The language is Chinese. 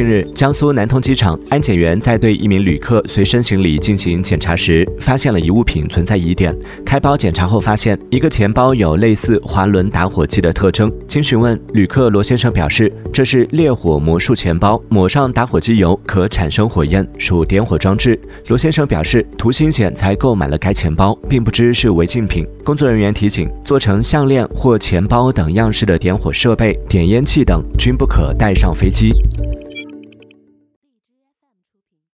近日，江苏南通机场安检员在对一名旅客随身行李进行检查时，发现了一物品存在疑点。开包检查后，发现一个钱包有类似滑轮打火机的特征。经询问，旅客罗先生表示，这是烈火魔术钱包，抹上打火机油可产生火焰，属点火装置。罗先生表示，图新鲜才购买了该钱包，并不知是违禁品。工作人员提醒，做成项链或钱包等样式的点火设备、点烟器等均不可带上飞机。